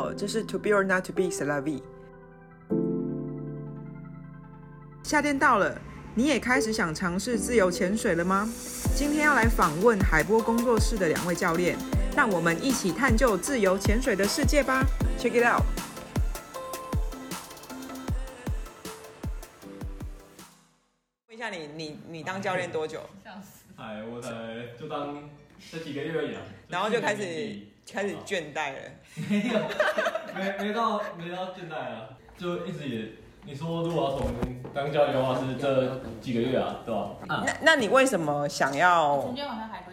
好，这是 To Be or Not to Be Vie。夏天到了，你也开始想尝试自由潜水了吗？今天要来访问海波工作室的两位教练，让我们一起探究自由潜水的世界吧。Check it out。问一下你，你你当教练多久？哎，我才就当这几个月而已啊。然后就开始。开始倦怠了，没有，没没到没到倦怠啊，就一直也，你说如果要从当教练的话是这几个月啊，对吧？那那你为什么想要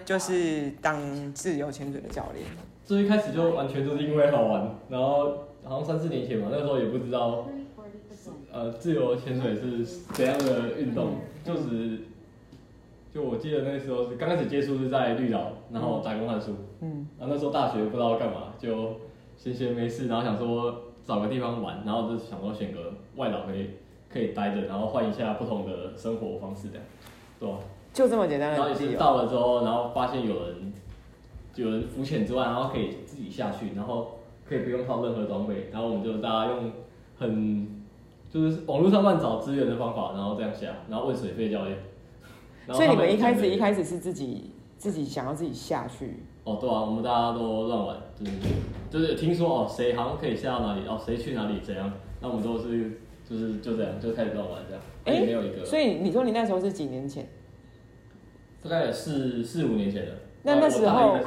就是当自由潜水的教练？最一开始就完全就是因为好玩，然后好像三四年前嘛，那个时候也不知道，呃，自由潜水是怎样的运动，就是。就我记得那时候是刚开始接触是在绿岛，然后打工换书。嗯。然后那时候大学不知道干嘛，就闲闲没事，然后想说找个地方玩，然后就想说选个外岛可以可以待着，然后换一下不同的生活方式这样，对吧？就这么简单。然后也是到了之后，然后发现有人，有人浮潜之外，然后可以自己下去，然后可以不用靠任何装备，然后我们就大家用很就是网络上乱找资源的方法，然后这样下，然后问水费教练。所以你们一开始一开始是自己自己想要自己下去？哦，对啊，我们大家都乱玩，就是就是听说哦，谁好像可以下到哪里，哦，谁去哪里怎样，那我们都是就是就这样就开始乱玩这样。哎、欸，没有一个。所以你说你那时候是几年前？大概四四五年前的。那那时候，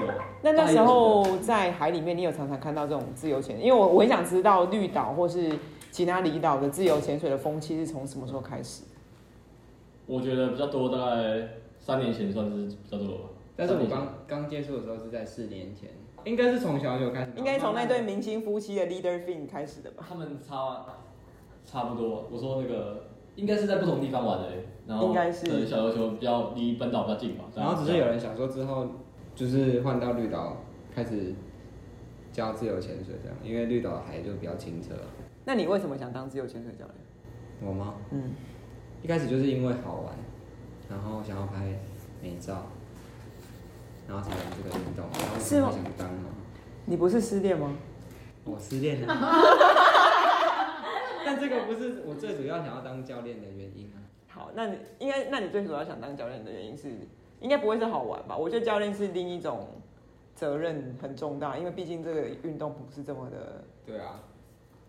那那时候在海里面，你有常常看到这种自由潜？因为我我很想知道绿岛或是其他离岛的自由潜水的风气是从什么时候开始？我觉得比较多，大概三年前算是比较多吧。但是我刚刚接触的时候是在四年前，应该是从小就开始。应该从那对明星夫妻的 Leader Fin 开始的吧？他们差差不多。我说那个应该是在不同地方玩的，然后应该是小琉球比较离本岛比较近吧。然后只是有人想说之后就是换到绿岛开始教自由潜水这样，因为绿岛的海就比较清澈。那你为什么想当自由潜水教练？我吗？嗯。一开始就是因为好玩，然后想要拍美照，然后才玩这个运动。然后我是吗？想当吗？你不是失恋吗？我失恋了。但这个不是我最主要想要当教练的原因啊。好，那你应该，那你最主要想当教练的原因是，应该不会是好玩吧？我觉得教练是另一种责任很重大，因为毕竟这个运动不是这么的。对啊。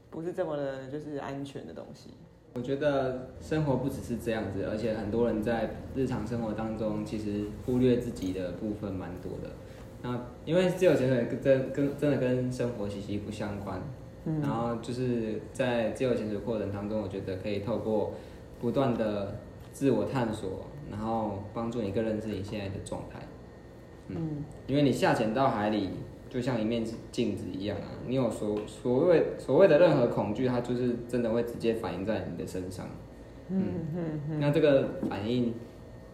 不是这么的，就是安全的东西。我觉得生活不只是这样子，而且很多人在日常生活当中其实忽略自己的部分蛮多的。那因为自由潜水跟真跟真的跟生活息息不相关。嗯。然后就是在自由潜水过程当中，我觉得可以透过不断的自我探索，然后帮助你更认识你现在的状态。嗯。因为你下潜到海里。就像一面镜子一样啊，你有所所谓所谓的任何恐惧，它就是真的会直接反映在你的身上。嗯嗯嗯。那这个反应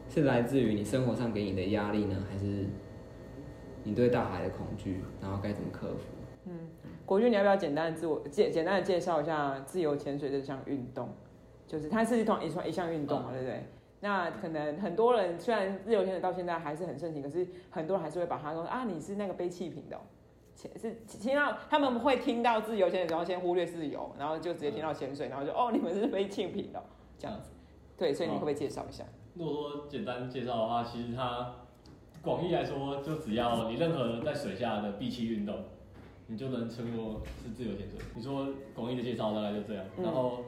是来自于你生活上给你的压力呢，还是你对大海的恐惧？然后该怎么克服？嗯，国军，你要不要简单的自我简简单的介绍一下自由潜水这项运动？就是它是一团一团一项运动嘛，对不对？那可能很多人虽然自由潜水到现在还是很盛行，可是很多人还是会把它说啊，你是那个背气瓶的、喔，潜是听到他们会听到自由潜水，然后先忽略自由，然后就直接听到潜水，然后就哦，你们是背气瓶的、喔、这样子。对，所以你会不会介绍一下？如果说简单介绍的话，其实它广义来说，就只要你任何在水下的闭气运动，你就能称作是自由潜水。你说广义的介绍大概就这样，然后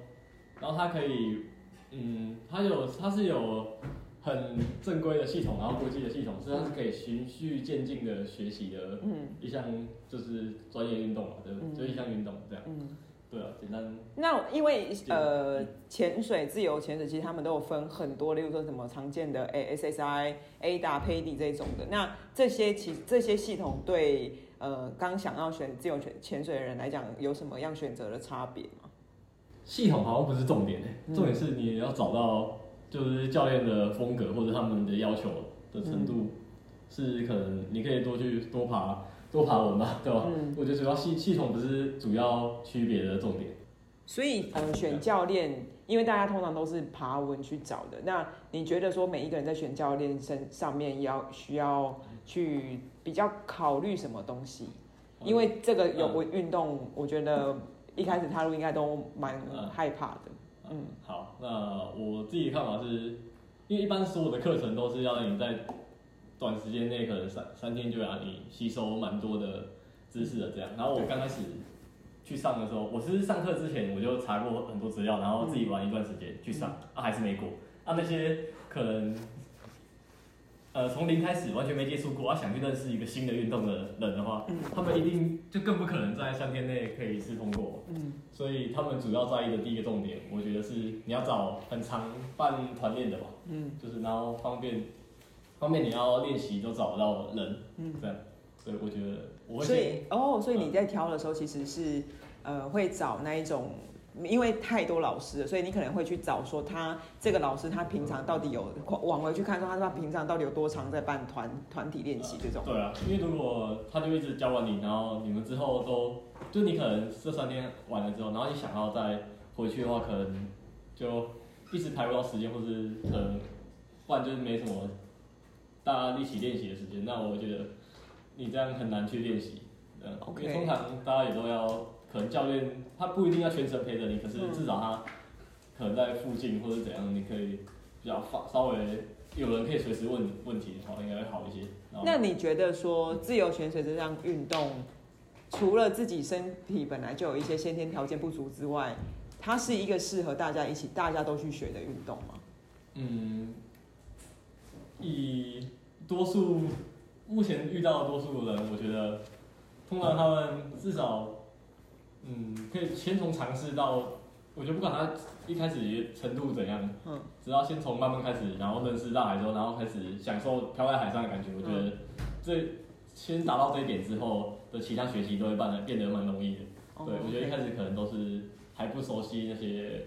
然后它可以。嗯，它有，它是有很正规的系统，然后国际的系统，所以它是可以循序渐进的学习的，嗯一项就是专业运动嘛，对，就一项运动这样。嗯，对啊，简单。那因为呃，潜水、自由潜水，其实他们都有分很多，例如说什么常见的 SSI、AIDA、PADI 这种的。那这些其这些系统对呃刚想要选自由潜潜水的人来讲，有什么样选择的差别吗？系统好像不是重点，重点是你要找到就是教练的风格或者他们的要求的程度，是可能你可以多去多爬多爬文吧，对吧？嗯、我觉得主要系系统不是主要区别的重点。所以呃，选教练，因为大家通常都是爬文去找的。那你觉得说每一个人在选教练身上面要需要去比较考虑什么东西？因为这个有我运动，我觉得一开始踏入应该都蛮害怕的。嗯，好，那我自己的看法是，因为一般所有的课程都是要你在短时间内，可能三三天就让你吸收蛮多的知识的这样。然后我刚开始去上的时候，我是上课之前我就查过很多资料，然后自己玩一段时间去上，啊还是没过，啊那些可能。呃，从零开始完全没接触过，要、啊、想去认识一个新的运动的人的话，嗯、他们一定就更不可能在三天内可以一次通过。嗯，所以他们主要在意的第一个重点，我觉得是你要找很常办团练的嘛。嗯，就是然后方便方便你要练习都找得到人。嗯，这样，所以我觉得我会。所以哦，所以你在挑的时候其实是、嗯、呃会找那一种。因为太多老师了，所以你可能会去找说他这个老师他平常到底有往回去看说他他平常到底有多长在办团团体练习这种。对啊，因为如果他就一直教完你，然后你们之后都就你可能这三天完了之后，然后你想要再回去的话，可能就一直排不到时间，或是可能不然就是没什么大家一起练习的时间。那我觉得你这样很难去练习，嗯.因为通常大家也都要。可能教练他不一定要全程陪着你，可是至少他可能在附近或者怎样，你可以比较放稍微有人可以随时问问题的话，应该会好一些。那你觉得说自由潜水这项运动，除了自己身体本来就有一些先天条件不足之外，它是一个适合大家一起大家都去学的运动吗？嗯，以多数目前遇到的多数人，我觉得通常他们至少。嗯，可以先从尝试到，我觉得不管他一开始程度怎样，嗯，只要先从慢慢开始，然后认识大海之后，然后开始享受漂在海上的感觉，我觉得这先达到这一点之后的其他学习都会变得变得蛮容易的。对，我觉得一开始可能都是还不熟悉那些，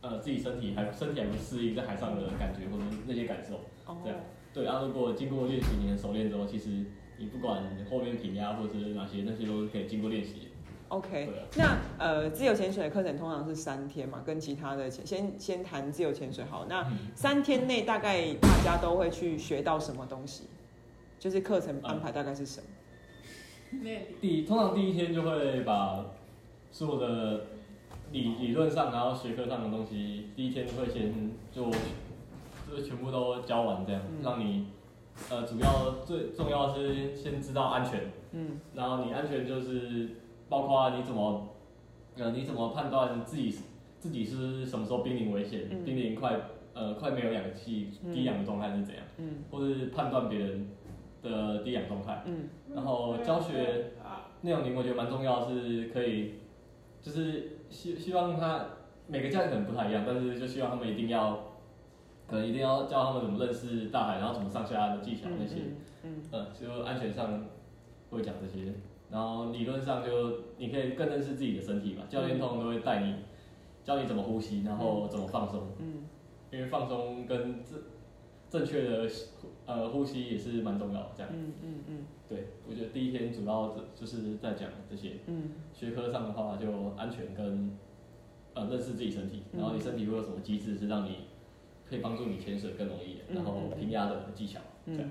呃，自己身体还身体还不适应在海上的感觉或者那些感受，这样。对，然后如果经过练习，你很熟练之后，其实你不管后面平压或者是哪些，那些都是可以经过练习。OK，那呃，自由潜水的课程通常是三天嘛，跟其他的先先谈自由潜水好。那三天内大概大家都会去学到什么东西？就是课程安排大概是什么？嗯、第通常第一天就会把所有的理理论上，然后学科上的东西，第一天会先就就全部都教完，这样、嗯、让你呃主要最重要的是先知道安全，嗯，然后你安全就是。包括你怎么，呃，你怎么判断自己自己是什么时候濒临危险，濒临快呃快没有氧气低氧的状态是怎样，嗯，或者是判断别人的低氧状态，嗯，然后教学内容里我觉得蛮重要，是可以，就是希希望他每个教练可能不太一样，但是就希望他们一定要，可能一定要教他们怎么认识大海，然后怎么上下岸的技巧那些，嗯，呃，就安全上会讲这些。然后理论上就你可以更认识自己的身体嘛，教练通常都会带你教你怎么呼吸，然后怎么放松。嗯，因为放松跟正正确的呃呼吸也是蛮重要的，这样。嗯嗯嗯。对，我觉得第一天主要就是在讲这些。嗯。学科上的话就安全跟呃认识自己身体，然后你身体会有什么机制是让你可以帮助你潜水更容易，然后平压的技巧。嗯。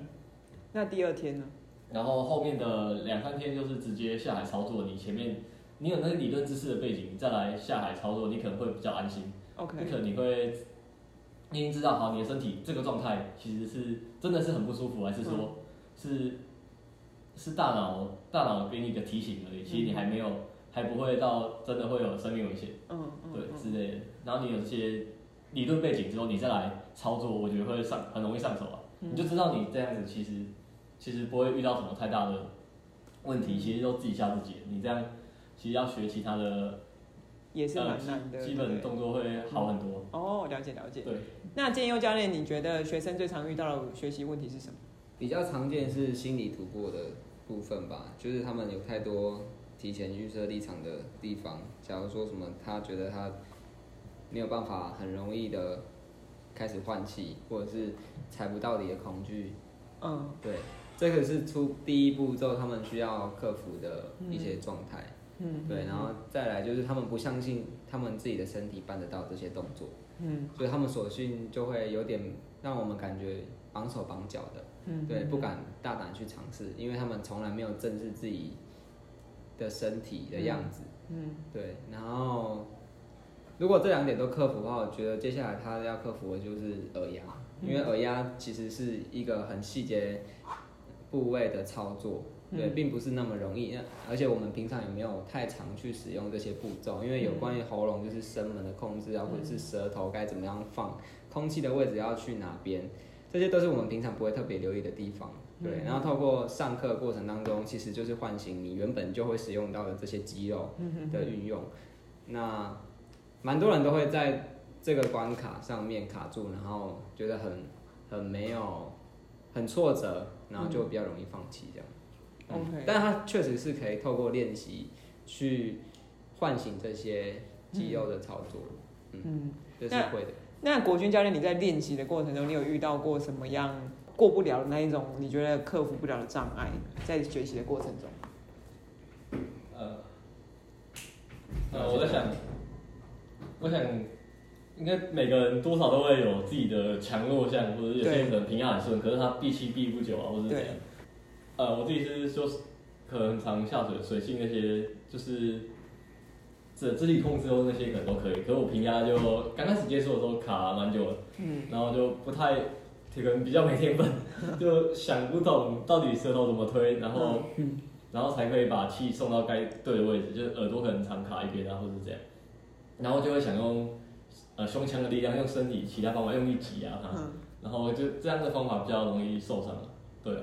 那第二天呢？然后后面的两三天就是直接下海操作，你前面你有那个理论知识的背景，你再来下海操作，你可能会比较安心。OK，你可能你会，你已经知道好你的身体这个状态其实是真的是很不舒服，还是说是，是是大脑大脑给你一个提醒而已，其实你还没有还不会到真的会有生命危险。嗯嗯，对之类的。然后你有这些理论背景之后，你再来操作，我觉得会上很容易上手啊。你就知道你这样子其实。其实不会遇到什么太大的问题，其实都自己吓自己。你这样，其实要学其他的，也是蛮难的。基本动作会好很多。哦，了解了解。对。那建佑教练，你觉得学生最常遇到的学习问题是什么？比较常见是心理突破的部分吧，就是他们有太多提前预设立场的地方。假如说什么，他觉得他没有办法很容易的开始换气，或者是踩不到底的恐惧。嗯，对。这个是出第一步之后，他们需要克服的一些状态。嗯，对，然后再来就是他们不相信他们自己的身体办得到这些动作。嗯，所以他们索性就会有点让我们感觉绑手绑脚的。嗯，对，不敢大胆去尝试，因为他们从来没有正视自己的身体的样子。嗯，对。然后如果这两点都克服的话，我觉得接下来他要克服的就是耳压，因为耳压其实是一个很细节部位的操作。对，并不是那么容易，而且我们平常也没有太常去使用这些步骤，因为有关于喉咙就是声门的控制啊，或者是舌头该怎么样放，空气的位置要去哪边，这些都是我们平常不会特别留意的地方。对，然后透过上课过程当中，其实就是唤醒你原本就会使用到的这些肌肉的运用。那蛮多人都会在这个关卡上面卡住，然后觉得很很没有，很挫折，然后就比较容易放弃这样。OK，但他确实是可以透过练习去唤醒这些肌肉的操作，嗯，嗯，这是会的。那，那国军教练，你在练习的过程中，你有遇到过什么样过不了的那一种，你觉得克服不了的障碍，在学习的过程中？呃，呃，我在想，我想，应该每个人多少都会有自己的强弱项，或者有些人可能平压很顺，可是他闭气闭不久啊，或者怎样。呃，我自己是说，可能常下水水性那些，就是这肢体控制后那些可能都可以。可是我平压就刚开始接触的时候卡蛮久了，嗯，然后就不太，可能比较没天分，就想不懂到底舌头怎么推，然后，嗯，然后才可以把气送到该对的位置，就是耳朵可能常卡一边啊，或者是这样，然后就会想用呃胸腔的力量，用身体其他方法用力挤啊，然后就这样的方法比较容易受伤，对。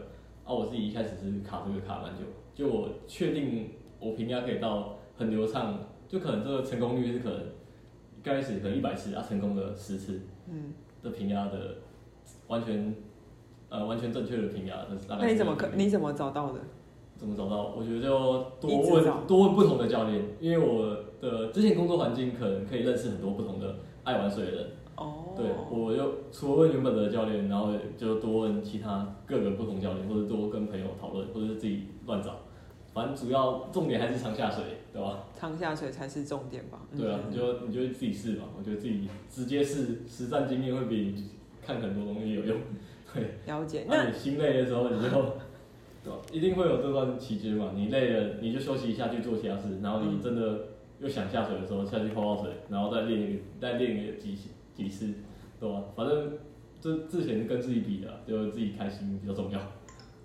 啊，我自己一开始是卡这个卡蛮久，就我确定我平压可以到很流畅，就可能这个成功率是可能一开始可能一百次啊，成功的十次，嗯，的平压的完全呃完全正确的平压，那那你怎么可你怎么找到的？怎么找到？我觉得就多问多问不同的教练，因为我的之前工作环境可能可以认识很多不同的爱玩水的人。哦，对，我又除了问原本的教练，然后就多问其他各个不同教练，或者多跟朋友讨论，或者是自己乱找，反正主要重点还是常下水，对吧？常下水才是重点吧？对啊，你就你就自己试吧，我觉得自己直接试实战经验会比看很多东西有用。对，了解。那你心累的时候，你就对吧？一定会有这段期间嘛，你累了你就休息一下去做其他事，然后你真的又想下水的时候下去泡泡水，然后再练一个再练一个几。几次，对吧？反正这之前是跟自己比的，就自己开心比较重要。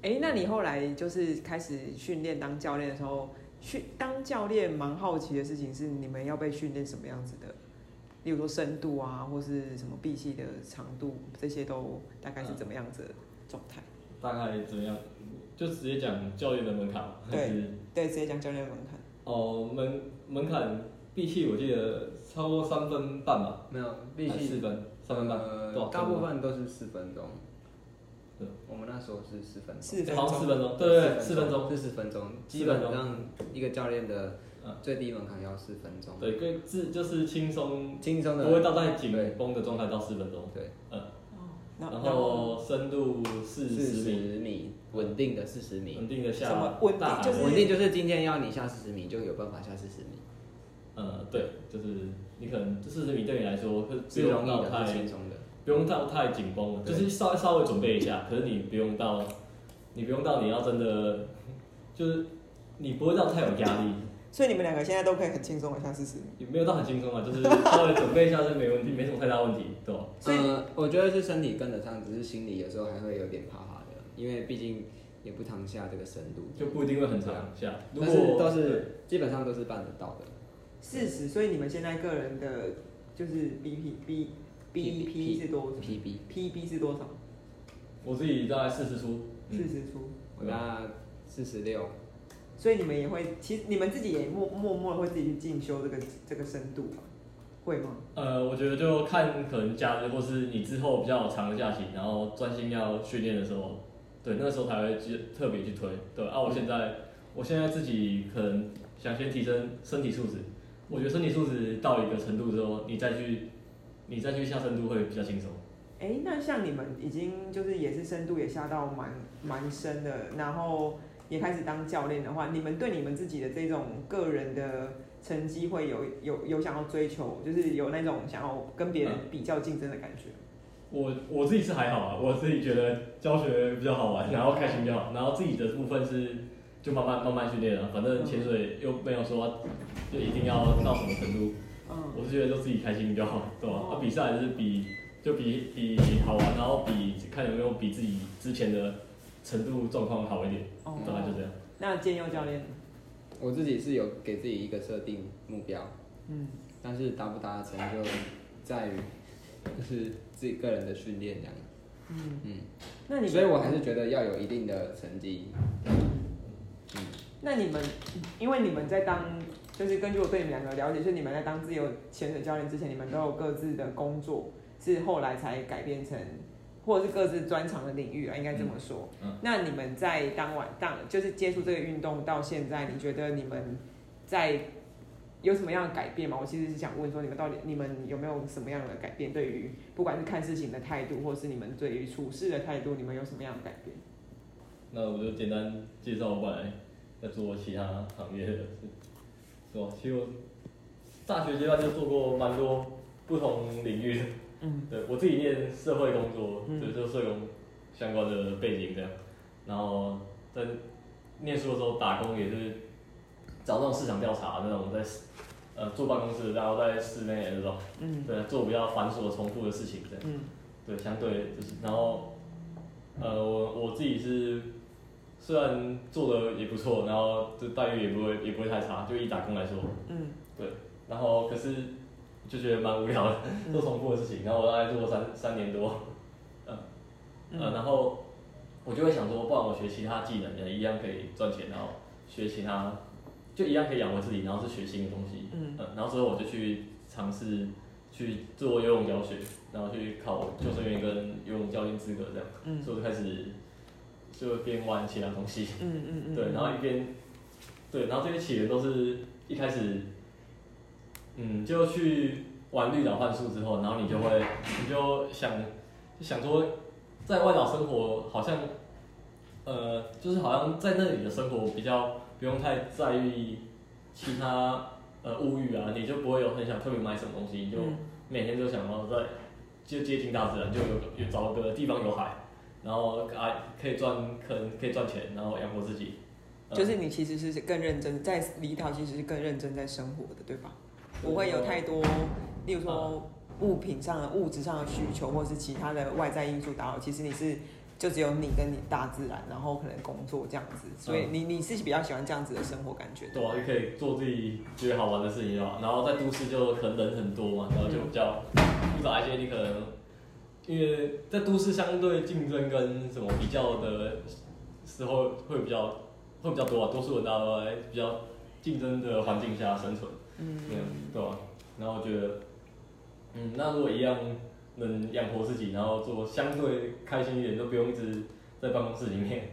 哎、欸，那你后来就是开始训练当教练的时候，训当教练蛮好奇的事情是，你们要被训练什么样子的？例如说深度啊，或是什么闭气的长度，这些都大概是怎么样子的状态？大概怎么样？就直接讲教练的门槛。对对，直接讲教练的门槛。哦，门门槛。闭气我记得超过三分半吧，没有闭气四分，三分半，呃，大部分都是四分钟。对，我们那时候是四分钟，四分钟，好像四分钟，对对，四分钟是四分钟，基本上一个教练的最低门槛要四分钟。对，跟自就是轻松轻松的，不会到太紧绷的状态到四分钟。对，嗯，然后深度四十米，稳定的四十米，稳定的下，什么稳定就是稳定就是今天要你下四十米就有办法下四十米。呃，对，就是你可能这四十米对你来说是容易的，太轻松的，不用到太紧绷，就是稍微稍微准备一下。可是你不用到，你不用到你要真的，就是你不会到太有压力。所以你们两个现在都可以很轻松的下四十米，也没有到很轻松啊，就是稍微准备一下是没问题，没什么太大问题，对吧？所以我觉得是身体跟得上，只是心里有时候还会有点怕因为毕竟也不常下这个深度，就不一定会很常下。但是都是基本上都是办得到的。四十，所以你们现在个人的，就是 B P B B P 是多少？P B P B 是多少？我自己大概四十出，四十出，我大概四十六。所以你们也会，其实你们自己也默默默的会自己去进修这个这个深度吗？会吗？呃，我觉得就看可能假日或是你之后比较长的假期，然后专心要训练的时候，对，那个时候才会去特别去推。对啊，我现在、嗯、我现在自己可能想先提升身体素质。我觉得身体素质到一个程度之后，你再去，你再去下深度会比较轻松。哎、欸，那像你们已经就是也是深度也下到蛮蛮深的，然后也开始当教练的话，你们对你们自己的这种个人的成绩会有有有想要追求，就是有那种想要跟别人比较竞争的感觉？我我自己是还好啊，我自己觉得教学比较好玩，然后开心比较好，然后自己的部分是就慢慢慢慢训练了，反正潜水又没有说就一定要到什么程度，嗯，我是觉得就自己开心就好，对吧？啊，比赛还是比就比比好玩，然后比看有没有比自己之前的程度状况好一点，大概就这样。那建佑教练，我自己是有给自己一个设定目标，嗯，但是达不达成就在于就是自己个人的训练这样，嗯嗯，那你所以我还是觉得要有一定的成绩。那你们，因为你们在当，就是根据我对你们两个了解，就是你们在当自由潜水教练之前，你们都有各自的工作，是后来才改变成，或者是各自专长的领域啊，应该这么说。嗯。嗯，那你们在当晚当，就是接触这个运动到现在，你觉得你们在有什么样的改变吗？我其实是想问说，你们到底你们有没有什么样的改变？对于不管是看事情的态度，或是你们对于处事的态度，你们有什么样的改变？那我就简单介绍本来，在做其他行业的事，是吧？其实我大学阶段就做过蛮多不同领域的，嗯，对我自己念社会工作，嗯、就做社工相关的背景这样，然后在念书的时候打工也是找那种市场调查那种在呃坐办公室，然后在室内那种，嗯，对，做比较繁琐重复的事情这样，嗯，对，相对就是，然后呃我我自己是。虽然做的也不错，然后这待遇也不会也不会太差，就以打工来说，嗯，对，然后可是就觉得蛮无聊的，做重复的事情，然后我大概做了三三年多，嗯，呃，然后我就会想说，不然我学其他技能也一样可以赚钱，然后学其他就一样可以养活自己，然后是学新的东西，嗯，然后之后我就去尝试去做游泳教学，然后去考救生员跟游泳教练资格这样，嗯，所以我就开始。就边玩其他东西，嗯嗯嗯，对，然后一边，对，然后这些起源都是一开始，嗯，就去玩绿岛幻术之后，然后你就会，你就想，就想说，在外岛生活好像，呃，就是好像在那里的生活比较不用太在意其他呃物欲啊，你就不会有很想特别买什么东西，你就每天都想要在就接近大自然，就有有找个地方有海。然后啊，可以赚，可能可以赚钱，然后养活自己。就是你其实是更认真，在离岛其实是更认真在生活的，对吧？不会有太多，例如说物品上的、物质上的需求，或是其他的外在因素打扰。其实你是就只有你跟你大自然，然后可能工作这样子。所以你你是比较喜欢这样子的生活感觉？对啊，就可以做自己觉得好玩的事情啊。然后在都市就可能人很多嘛，然后就比较复杂一些，你可能。因为在都市相对竞争跟什么比较的时候会比较会比较多啊，多数人大家都在比较竞争的环境下生存，嗯，对啊？然后我觉得，嗯，那如果一样能养活自己，然后做相对开心一点，都不用一直在办公室里面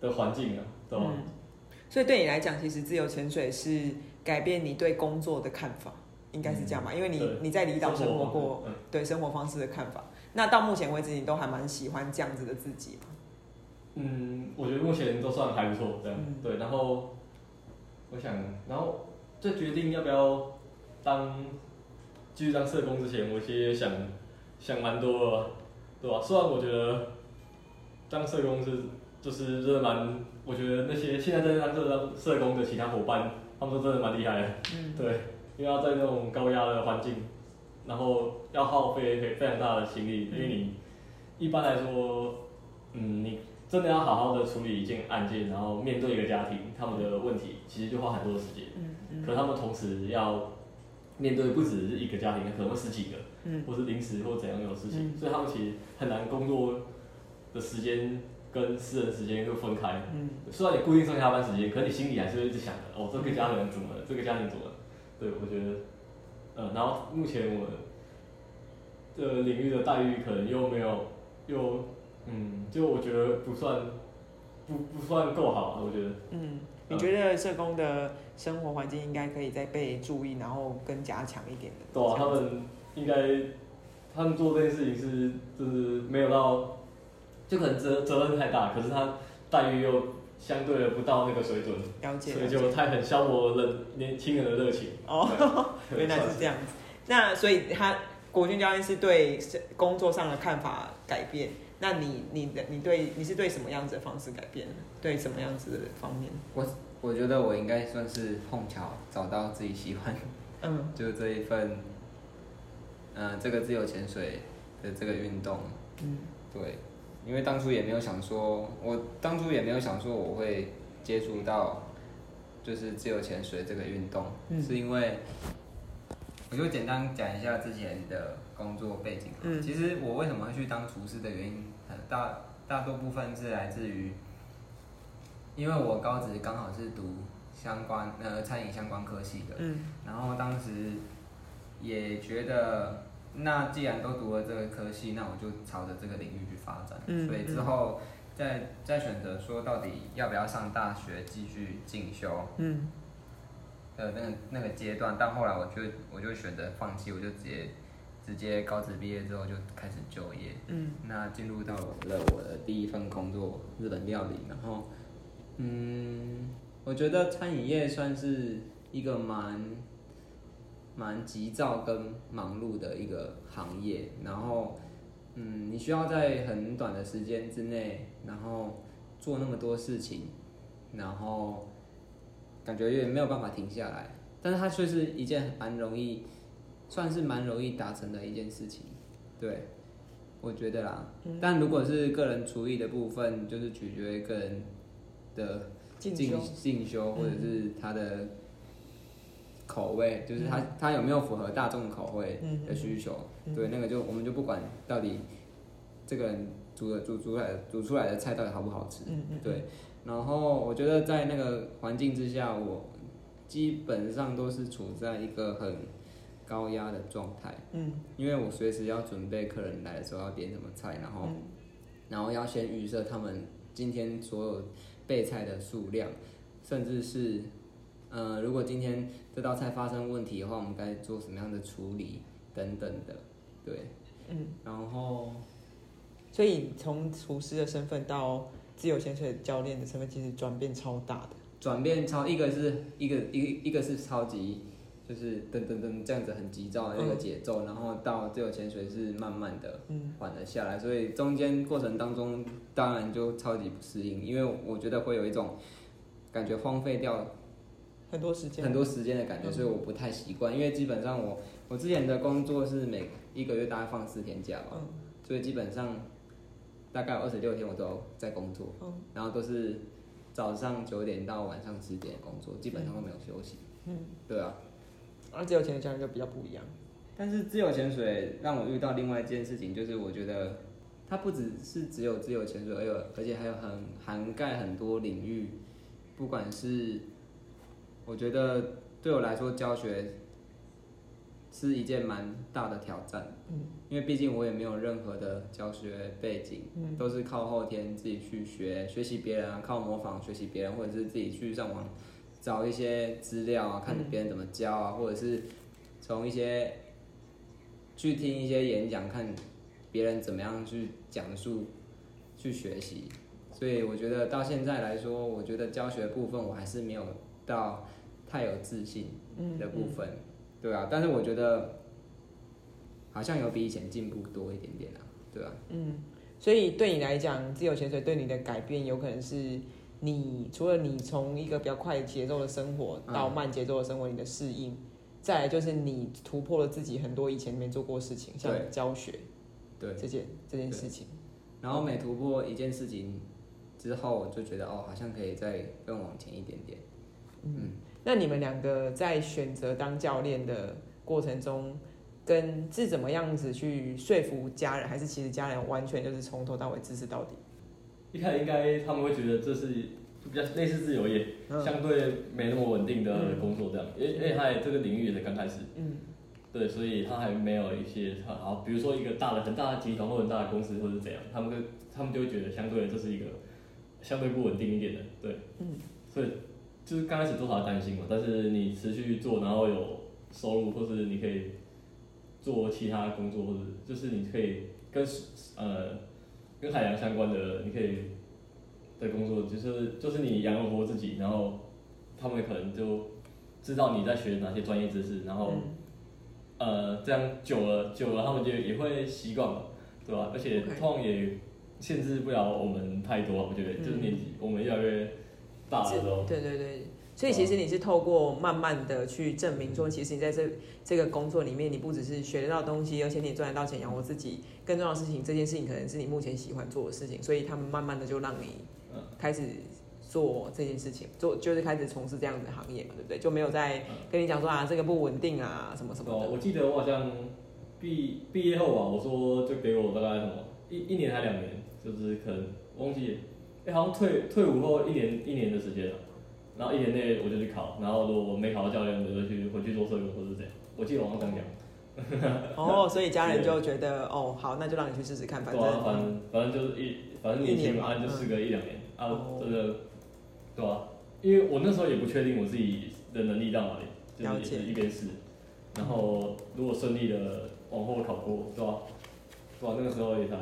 的环境啊，对吧？嗯，所以对你来讲，其实自由潜水是改变你对工作的看法，应该是这样吧？因为你你在离岛生活过，对生活方式的看法。那到目前为止，你都还蛮喜欢这样子的自己吗？嗯，我觉得目前都算还不错，这样、嗯、对。然后我想，然后在决定要不要当继续当社工之前，我其实也想想蛮多的，对吧？虽然我觉得当社工是就是真的蛮，我觉得那些现在在当社社工的其他伙伴，他们都真的蛮厉害的，嗯，对，因为要在那种高压的环境。然后要耗费非非常大的心力，因为你一般来说，嗯，你真的要好好的处理一件案件，然后面对一个家庭，他们的问题其实就花很多的时间。嗯嗯。可他们同时要面对不止一个家庭，可能会十几个，嗯，或是临时或怎样有事情，所以他们其实很难工作的时间跟私人时间就分开。嗯。虽然你固定上下班时间，可你心里还是会一直想着，哦，这个家人怎么了？这个家庭怎么了？对，我觉得。嗯，然后目前我的领域的待遇可能又没有，又嗯，就我觉得不算，不不算够好，我觉得。嗯，你觉得社工的生活环境应该可以再被注意，然后更加强一点的？对啊，他们应该，他们做这件事情是就是没有到，就可能责责任太大，可是他待遇又。相对的不到那个水准，了解，所以就太很消磨了年轻人的热情。哦，原来是这样子。那所以他国军教练是对工作上的看法改变。那你你的你对你是对什么样子的方式改变？对什么样子的方面？我我觉得我应该算是碰巧找到自己喜欢，嗯，就这一份，嗯、呃，这个自由潜水的这个运动，嗯，对，因为当初也没有想说，我当初也没有想说我会接触到，就是自由潜水这个运动，嗯、是因为，我就简单讲一下之前的工作背景。嗯，其实我为什么会去当厨师的原因，大大多部分是来自于，因为我高职刚好是读相关呃餐饮相关科系的，嗯，然后当时也觉得，那既然都读了这个科系，那我就朝着这个领域去发展。嗯，所以之后再再选择说到底要不要上大学继续进修。嗯。呃，那个那个阶段，但后来我就我就选择放弃，我就直接直接高职毕业之后就开始就业。嗯，那进入到了我的第一份工作，日本料理。然后，嗯，我觉得餐饮业算是一个蛮蛮急躁跟忙碌的一个行业。然后，嗯，你需要在很短的时间之内，然后做那么多事情，然后。感觉也没有办法停下来，但是它却是一件蛮容易，算是蛮容易达成的一件事情，对，我觉得啦。嗯、但如果是个人厨艺的部分，就是取决于个人的进进修，或者是他的口味，嗯、就是他他有没有符合大众口味的需求，嗯、对，那个就我们就不管到底这个人煮的煮煮出来的煮出来的菜到底好不好吃，嗯嗯对。然后我觉得在那个环境之下，我基本上都是处在一个很高压的状态。嗯，因为我随时要准备客人来的时候要点什么菜，然后，嗯、然后要先预设他们今天所有备菜的数量，甚至是，呃，如果今天这道菜发生问题的话，我们该做什么样的处理等等的。对，嗯，然后，所以从厨师的身份到。自由潜水教练的身份其实转变超大的，转变超一个是一个一一个是超级就是噔噔噔这样子很急躁的那个节奏，嗯、然后到自由潜水是慢慢的缓了下来，所以中间过程当中当然就超级不适应，因为我觉得会有一种感觉荒废掉很多时间很多时间的感觉，所以我不太习惯，因为基本上我我之前的工作是每一个月大概放四天假嘛，所以基本上。大概有二十六天我都在工作，嗯、然后都是早上九点到晚上十点工作，基本上都没有休息。嗯，对啊。而自由潜水就比较不一样。但是自由潜水让我遇到另外一件事情，就是我觉得它不只是只有自由潜水，而有而且还有很涵盖很多领域，不管是我觉得对我来说教学。是一件蛮大的挑战，嗯，因为毕竟我也没有任何的教学背景，嗯，都是靠后天自己去学，学习别人啊，靠模仿学习别人，或者是自己去上网找一些资料啊，看别人怎么教啊，或者是从一些去听一些演讲，看别人怎么样去讲述，去学习。所以我觉得到现在来说，我觉得教学部分我还是没有到太有自信的部分。嗯嗯对啊，但是我觉得好像有比以前进步多一点点啊，对啊。嗯，所以对你来讲，自由潜水对你的改变，有可能是你除了你从一个比较快节奏的生活到慢节奏的生活，你的适应，嗯、再来就是你突破了自己很多以前没做过的事情，像教学，对这件这件事情。然后每突破一件事情之后，我就觉得哦，好像可以再更往前一点点，嗯。嗯那你们两个在选择当教练的过程中，跟是怎么样子去说服家人，还是其实家人完全就是从头到尾支持到底？一开始应该他们会觉得这是比较类似自由业，嗯、相对没那么稳定的工作这样，因为因为他这个领域也才刚开始，嗯，对，所以他还没有一些好，比如说一个大的很大的集团或很大的公司或者怎样，他们就他们就会觉得相对的这是一个相对不稳定一点的，对，嗯，所以。就是刚开始多少担心嘛，但是你持续做，然后有收入，或是你可以做其他工作，或者就是你可以跟呃跟海洋相关的，你可以的工作，就是就是你养活自己，然后他们可能就知道你在学哪些专业知识，然后、嗯、呃这样久了久了，他们就也会习惯嘛，对吧？而且通常也限制不了我们太多，我觉得就是年纪、嗯、我们越来越大的时候，对对对。所以其实你是透过慢慢的去证明说，其实你在这这个工作里面，你不只是学得到东西，而且你也赚得到钱养活自己。更重要的事情，这件事情可能是你目前喜欢做的事情，所以他们慢慢的就让你开始做这件事情，做就是开始从事这样的行业嘛，对不对？就没有再跟你讲说啊，这个不稳定啊，什么什么的。我记得我好像毕毕业后啊，我说就给我大概什么一一年还两年，就是可能忘记，哎，好像退退伍后一年一年的时间了。然后一年内我就去考，然后如果我没考到教练，我就去回去做社工或是这样。我记得网上这样讲。哦，所以家人就觉得哦好，那就让你去试试看，反正、啊、反正反正就是一反正年轻嘛，就试个一两年、嗯、啊，真的对吧、啊？因为我那时候也不确定我自己的能力到哪里，就是也是一边试。然后如果顺利的往后考过，对吧、啊？对吧、啊？那个时候也才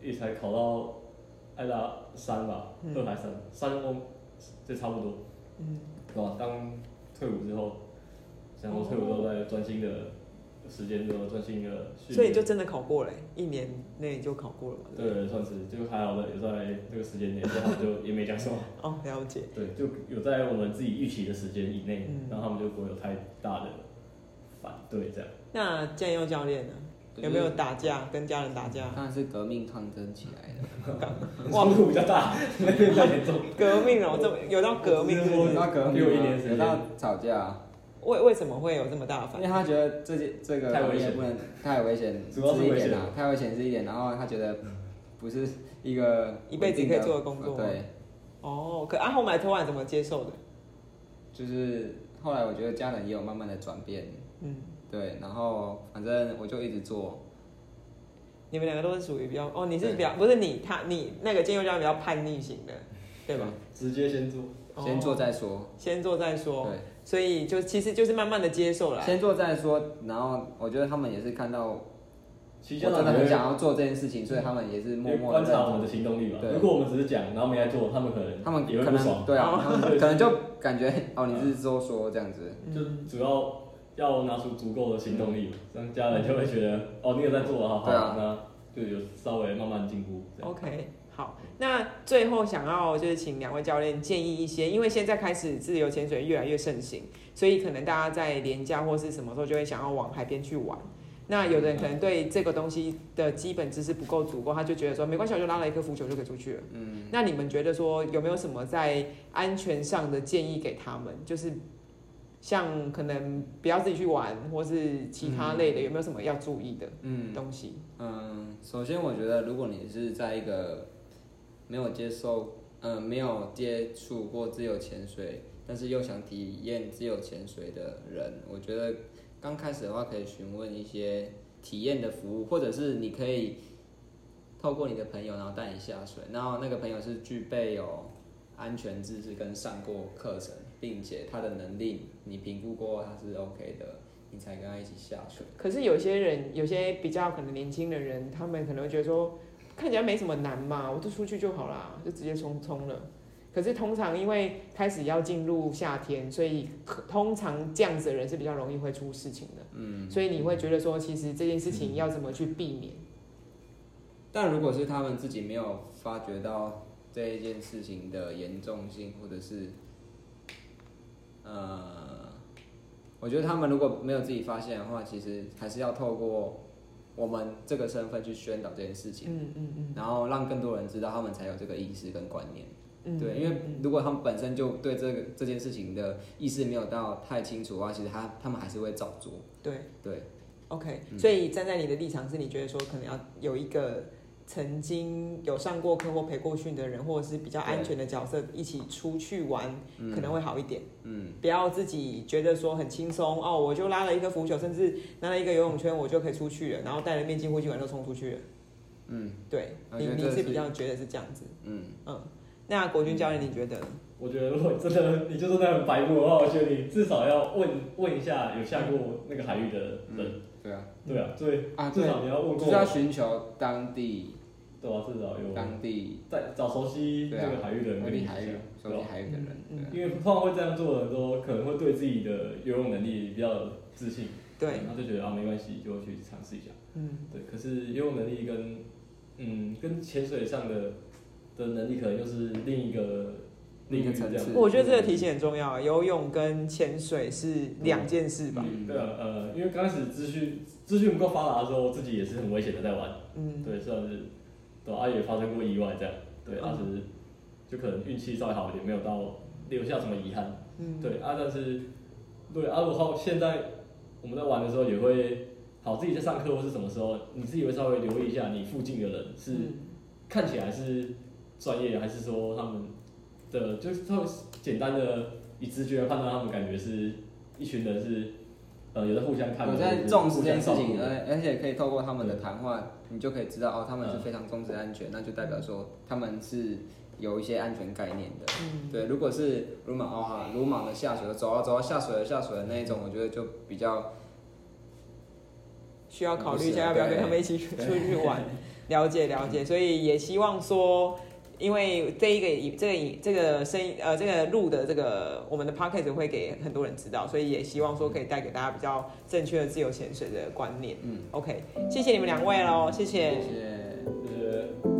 也才考到爱达三吧，二还三三公。这差不多，嗯，是吧？当退伍之后，然后退伍之后再专心的时间，就专心的。所以就真的考过了，一年内就考过了嘛？对，对，算是就还好的，有在这个时间内，然后就也没讲什么。哦，了解。对，就有在我们自己预期的时间以内，嗯、然后他们就不会有太大的反对这样。那建佑教练呢？有没有打架？跟家人打架？当然是革命抗争起来的，冲突比较大，那边太严重。革命哦，这有到革命，有到革命，有一年时间，有到吵架。为为什么会有这么大的反应？因为他觉得这件这个太危险，不能太危险，主要是危险啊，太危险是一点。然后他觉得不是一个一辈子可以做的工作。对。哦，可啊，后来突然怎么接受的？就是后来我觉得家人也有慢慢的转变。嗯。对，然后反正我就一直做。你们两个都是属于比较哦，你是比较不是你他你那个建佑教练比较叛逆型的，对吧？直接先做，先做再说，哦、先做再说。对，所以就其实就是慢慢的接受了。先做再说，然后我觉得他们也是看到我真的很想要做这件事情，所以他们也是默默观察我们的行动力吧。如果我们只是讲，然后没来做，他们可能他们也会不爽。对啊，可能就感觉哦，你是说说这样子，就主要。要拿出足够的行动力，这样家人就会觉得哦，你有在做啊，好，那就有稍微慢慢进步。OK，好，那最后想要就是请两位教练建议一些，因为现在开始自由潜水越来越盛行，所以可能大家在连假或是什么时候就会想要往海边去玩。那有的人可能对这个东西的基本知识不够足够，他就觉得说没关系，我就拉了一颗浮球就可以出去了。嗯，那你们觉得说有没有什么在安全上的建议给他们？就是。像可能不要自己去玩，或是其他类的，有没有什么要注意的嗯东西？嗯，嗯，首先我觉得，如果你是在一个没有接受，呃，没有接触过自由潜水，但是又想体验自由潜水的人，我觉得刚开始的话可以询问一些体验的服务，或者是你可以透过你的朋友，然后带你下水，然后那个朋友是具备有安全知识跟上过课程。并且他的能力，你评估过他是 OK 的，你才跟他一起下水。可是有些人，有些比较可能年轻的人，他们可能会觉得说，看起来没什么难嘛，我就出去就好啦，就直接冲冲了。可是通常因为开始要进入夏天，所以通常这样子的人是比较容易会出事情的。嗯，所以你会觉得说，其实这件事情要怎么去避免？嗯，但如果是他们自己没有发觉到这一件事情的严重性，或者是。呃，我觉得他们如果没有自己发现的话，其实还是要透过我们这个身份去宣导这件事情，嗯嗯嗯，然后让更多人知道，他们才有这个意识跟观念，嗯，对，因为如果他们本身就对这个这件事情的意识没有到太清楚的话，其实他他们还是会照做，对。对，OK，所以站在你的立场是你觉得说可能要有一个。曾经有上过课或陪过训的人，或者是比较安全的角色，一起出去玩可能会好一点。嗯，不要自己觉得说很轻松哦，我就拉了一个浮球，甚至拿了一个游泳圈，我就可以出去了，然后戴了面镜、呼吸管就冲出去了。嗯，对，你你是比较觉得是这样子。嗯嗯，那国军教练你觉得？我觉得如果真的你就是那很白目的话，我觉得你至少要问问一下有下过那个海域的人。对啊，对啊，所以啊，至少你要问过，是要寻求当地。对啊，至少有当地在找熟悉这个海域的人，跟你海域，熟悉海域的人。因为通常会这样做的人都可能会对自己的游泳能力比较有自信，对，他就觉得啊没关系，就会去尝试一下。嗯，对。可是游泳能力跟嗯，跟潜水上的的能力可能又是另一个另一个层次。我觉得这个提醒很重要，游泳跟潜水是两件事吧？嗯、对啊，呃，因为刚开始资讯资讯不够发达的时候，自己也是很危险的在玩。嗯，对，算是对，啊也发生过意外这样，对，当时、嗯、就可能运气稍微好一点，没有到留下什么遗憾。嗯，对啊，但是对啊，然后现在我们在玩的时候也会。好，自己在上课或是什么时候，你自己会稍微留意一下，你附近的人是看起来是专业，还是说他们的就是他们简单的以直觉判断，他们感觉是一群人是呃有在互相看，有在重视这件事情，而而且可以透过他们的谈话，你就可以知道哦，他们是非常重视安全，那就代表说他们是有一些安全概念的。嗯，对，如果是鲁莽哦，鲁莽的下水，走啊走啊下水了下水的那一种，我觉得就比较。需要考虑一下要不要跟他们一起出去玩，了解了解，所以也希望说，因为这一个这个这个声音呃这个录的这个我们的 podcast 会给很多人知道，所以也希望说可以带给大家比较正确的自由潜水的观念。嗯，OK，谢谢你们两位喽，谢谢。谢谢。谢谢